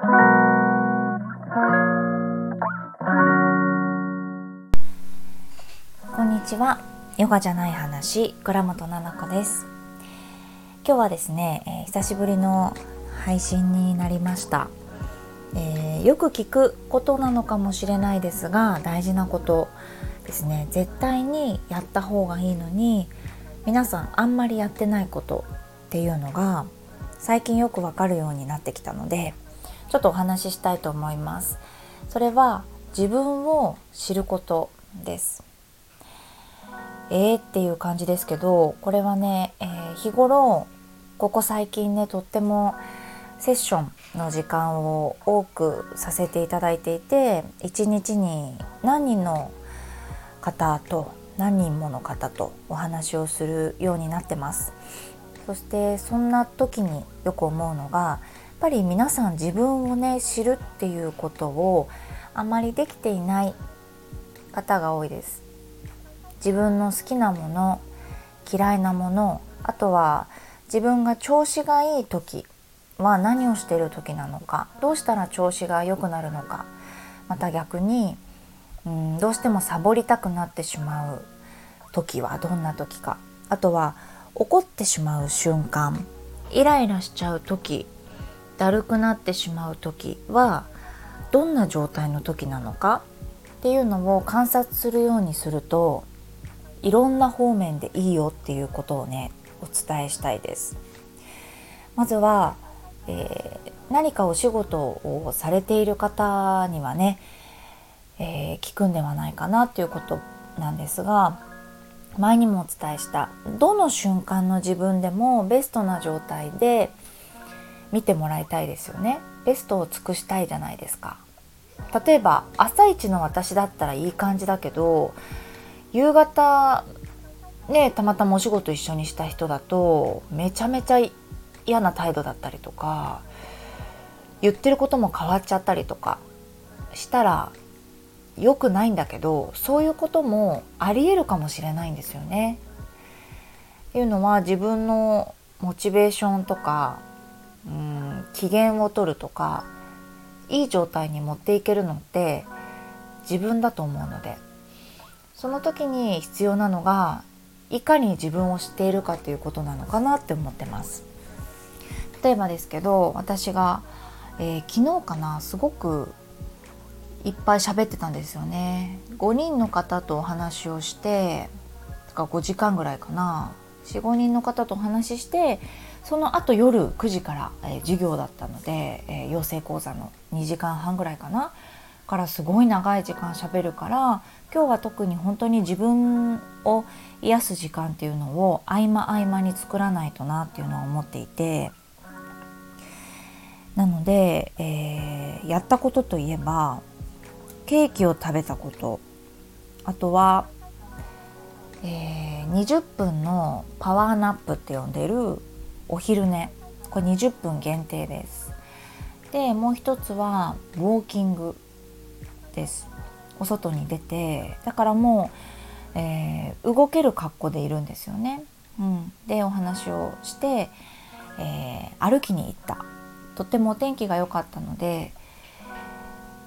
こんにちは。ヨガじゃない話倉本々子です。今日はですね、えー、久しぶりの配信になりました、えー、よく聞くことなのかもしれないですが大事なことですね。絶対にやった方がいいのに皆さんあんまりやってないことっていうのが最近よくわかるようになってきたのでちょっとお話ししたいと思います。それは自分を知ることです。えーっていう感じですけどこれはね、えー、日頃ここ最近ねとってもセッションの時間を多くさせていただいていて一日に何人の方と何人もの方とお話をするようになってます。そしてそんな時によく思うのがぱり皆さん自分をね知るっていうことをあまりできていない方が多いです。自分の好きなもの嫌いなものあとは自分が調子がいい時は何をしている時なのかどうしたら調子が良くなるのかまた逆にうんどうしてもサボりたくなってしまう時はどんな時かあとは怒ってしまう瞬間イライラしちゃう時だるくなってしまう時はどんな状態の時なのかっていうのを観察するようにするといろんな方面でいいよっていうことをねお伝えしたいです。まずは、えー、何かお仕事をされている方にはね、えー、聞くんではないかなっていうことなんですが前にもお伝えしたどの瞬間の自分でもベストな状態で見てもらいたいですよねベストを尽くしたいじゃないですか例えば朝一の私だったらいい感じだけど夕方ねたまたまお仕事一緒にした人だとめちゃめちゃ嫌な態度だったりとか言ってることも変わっちゃったりとかしたら良くないんだけどそういうこともありえるかもしれないんですよね。いうのは自分のモチベーションとかうん機嫌を取るとかいい状態に持っていけるのって自分だと思うので。その時に必要なのがいかに自分を知っているかということなのかなって思ってます。例えばですけど私が、えー、昨日かなすごくいっぱい喋ってたんですよね。5人の方とお話をしてか5時間ぐらいかな。45人の方とお話ししてその後夜9時から、えー、授業だったので、えー、養成講座の2時間半ぐらいかなからすごい長い時間しゃべるから今日は特に本当に自分を癒す時間っていうのを合間合間に作らないとなっていうのは思っていてなので、えー、やったことといえばケーキを食べたことあとは、えー、20分のパワーナップって呼んでるお昼寝。これ20分限定です。でもう一つはウォーキングです。お外に出てだからもう、えー、動ける格好でいるんですよね。うん、でお話をして、えー、歩きに行った。とってもお天気が良かったので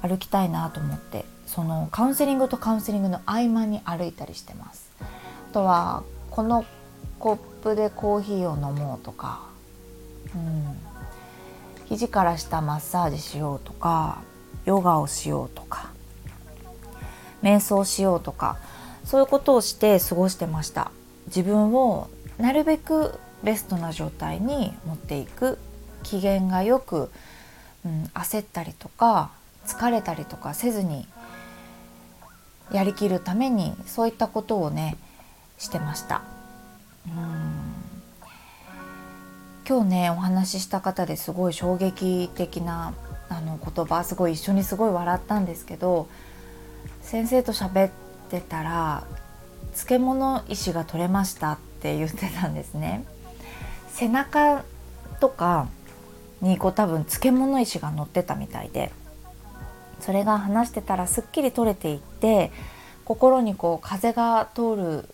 歩きたいなと思ってそのカウンセリングとカウンセリングの合間に歩いたりしてます。あとはこのコップでコーヒーを飲もうとか、うん、肘から下マッサージしようとかヨガをしようとか瞑想しようとかそういうことをして過ごしてました。自分をなるべくベストな状態に持っていく。機嫌がよく、うん、焦ったりとか疲れたりとかせずにやりきるためにそういったことをねしてました。今日ねお話しした方ですごい衝撃的なあの言葉すごい一緒にすごい笑ったんですけど先生と喋ってたら漬物石が取れましたって言ってたんですね。背中とかにこう多分漬物石が乗ってたみたいでそれが話してたらすっきり取れていって心にこう風が通る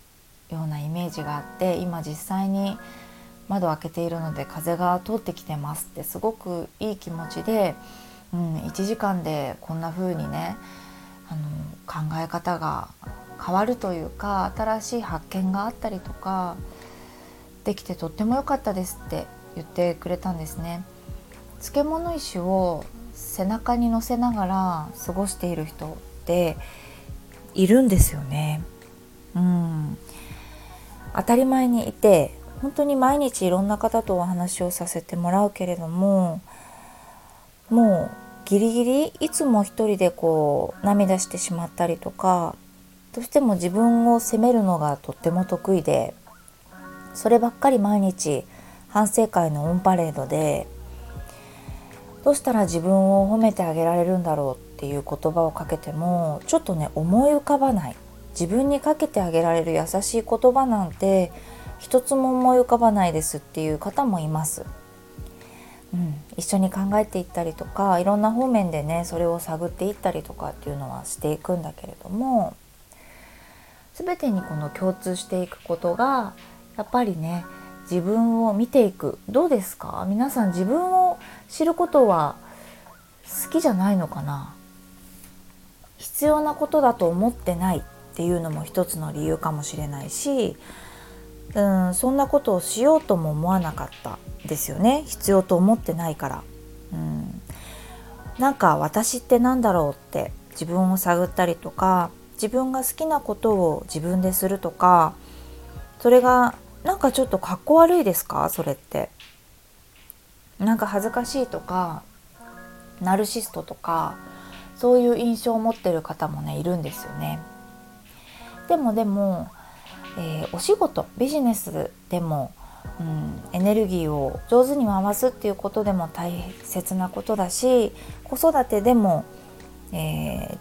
ようなイメージがあって今実際に窓を開けているので風が通ってきてますってすごくいい気持ちでうん、1時間でこんな風にねあの考え方が変わるというか新しい発見があったりとかできてとっても良かったですって言ってくれたんですね。漬物石を背中に乗せながら過ごしている人っているんですよね。当たり前にいて本当に毎日いろんな方とお話をさせてもらうけれどももうギリギリいつも一人でこう涙してしまったりとかどうしても自分を責めるのがとっても得意でそればっかり毎日反省会のオンパレードでどうしたら自分を褒めてあげられるんだろうっていう言葉をかけてもちょっとね思い浮かばない。自分にかけてあげられる優しい言葉なんて一つも思い浮かばないですっていう方もいます。うん、一緒に考えていったりとかいろんな方面でねそれを探っていったりとかっていうのはしていくんだけれども全てにこの共通していくことがやっぱりね自分を見ていく。どうですか？皆さん自分を知ることは好きじゃないのかな？必要なことだと思ってない。っていうのも一つの理由かもしれないしうんそんなことをしようとも思わなかったですよね。必要と思ってないから。うん。なんか私って何だろうって自分を探ったりとか自分が好きなことを自分でするとかそれがなんかちょっとかっこ悪いですか？それって。なんか恥ずかしいとかナルシストとかそういう印象を持ってる方もねいるんですよね。でもでも、えー、お仕事ビジネスでも、うん、エネルギーを上手に回すっていうことでも大切なことだし子育てでも、えー、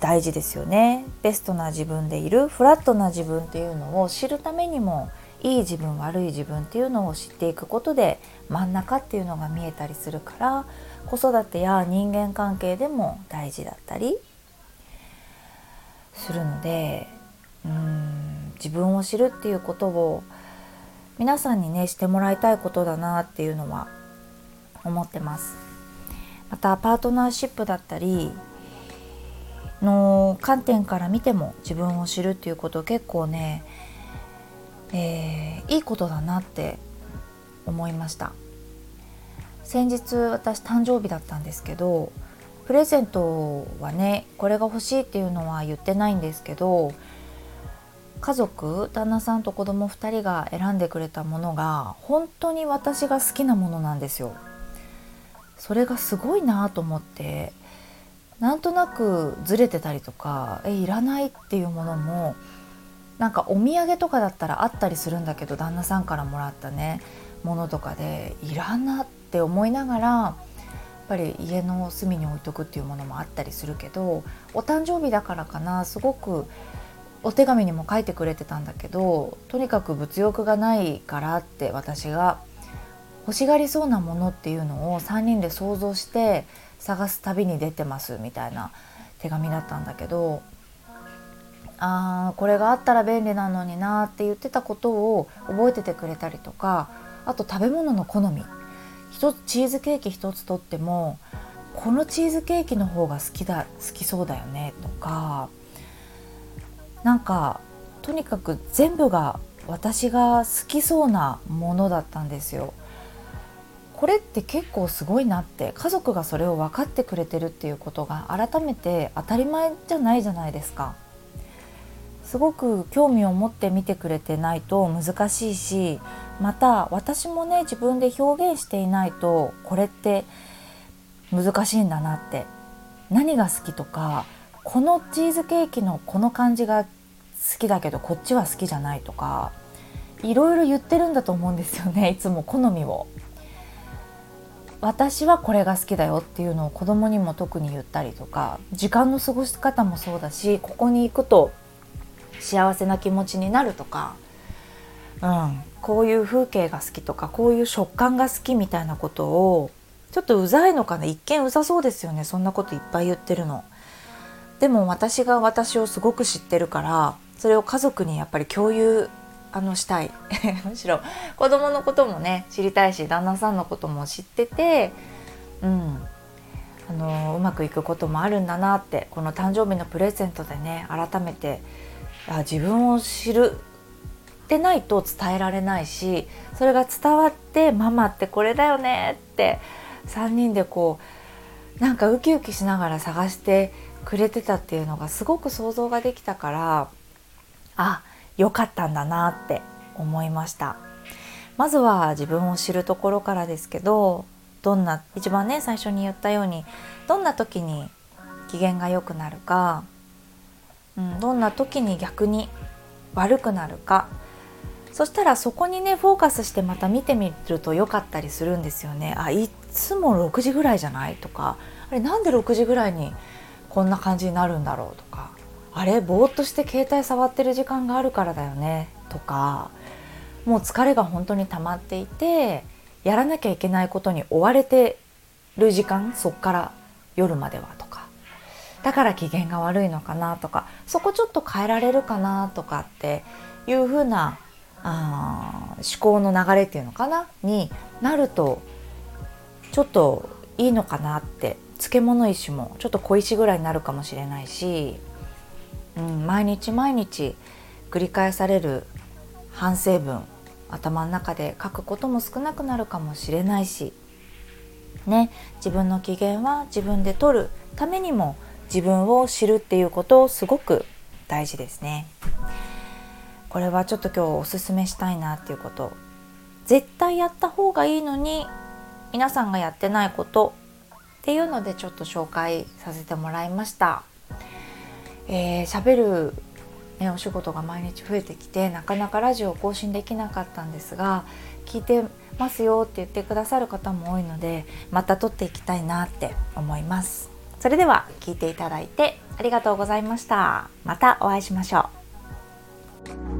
大事ですよね。ベストな自分でいるフラットな自分っていうのを知るためにもいい自分悪い自分っていうのを知っていくことで真ん中っていうのが見えたりするから子育てや人間関係でも大事だったりするのでうん自分を知るっていうことを皆さんにねしてもらいたいことだなっていうのは思ってます。またパートナーシップだったりの観点から見ても自分を知るっていうこと結構ね、えー、いいことだなって思いました先日私誕生日だったんですけどプレゼントはねこれが欲しいっていうのは言ってないんですけど家族旦那さんと子供2人が選んでくれたものが本当に私が好きなものなんですよ。それがすごいなと思ってなんとなくずれてたりとかえいらないっていうものもなんかお土産とかだったらあったりするんだけど旦那さんからもらったねものとかでいらんなって思いながらやっぱり家の隅に置いとくっていうものもあったりするけどお誕生日だからかなすごくお手紙にも書いてくれてたんだけどとにかく物欲がないからって私が欲しがりそうなものっていうのを3人で想像して探す旅に出てますみたいな手紙だったんだけどあーこれがあったら便利なのになって言ってたことを覚えててくれたりとかあと食べ物の好み。一つチーズケーキ一つとってもこのチーズケーキの方が好きだ好きそうだよねとかなんかとにかく全部が私が好きそうなものだったんですよ。これって結構すごいなって家族がそれを分かってくれてるっていうことが改めて当たり前じゃないじゃないですか。すごく興味を持って見てくれてないと難しいしまた私もね自分で表現していないとこれって難しいんだなって何が好きとかこのチーズケーキのこの感じが好きだけどこっちは好きじゃないとかいろいろ言ってるんだと思うんですよね いつも好みを。私はこれが好きだよっていうのを子供にも特に言ったりとか時間の過ごし方もそうだしここに行くと幸せな気持ちになるとか、うん、こういう風景が好きとかこういう食感が好きみたいなことをちょっとうざいのかな？一見うざそうですよねそんなこといっぱい言ってるの。でも私が私をすごく知ってるからそれを家族にやっぱり共有あのしたい。むしろ子供のこともね知りたいし旦那さんのことも知ってて、うん、あのうまくいくこともあるんだなってこの誕生日のプレゼントでね改めてあ自分を知るってないと伝えられないしそれが伝わってママってこれだよねって3人でこうなんかウキウキしながら探してくれてたっていうのがすごく想像ができたからあ良かったんだなって思いましたまずは自分を知るところからですけどどんな一番ね最初に言ったようにどんな時に機嫌が良くなるか、うん、どんな時に逆に悪くなるかそしたらそこにねフォーカスしてまた見てみると良かったりするんですよね。あいつも6時ぐらいじゃないとかあれなんで6時ぐらいにこんな感じになるんだろうとかあれぼーっとして携帯触ってる時間があるからだよねとかもう疲れが本当に溜まっていてやらなきゃいけないことに追われてる時間そっから夜まではとかだから機嫌が悪いのかなとかそこちょっと変えられるかなとかっていうふうなあ思考の流れっていうのかなになるとちょっといいのかなって漬物石もちょっと小石ぐらいになるかもしれないし、うん、毎日毎日繰り返される反省文頭の中で書くことも少なくなるかもしれないしね自分の機嫌は自分で取るためにも自分を知るっていうことをすごく大事ですね。これはちょっと今日おすすめしたいなっていうこと絶対やった方がいいのに皆さんがやってないことっていうのでちょっと紹介させてもらいました。えー、喋るね、お仕事が毎日増えてきてなかなかラジオを更新できなかったんですが聞いてますよって言ってくださる方も多いのでまた撮っていきたいなって思います。それでは聞いていただいてありがとうございました。またお会いしましょう。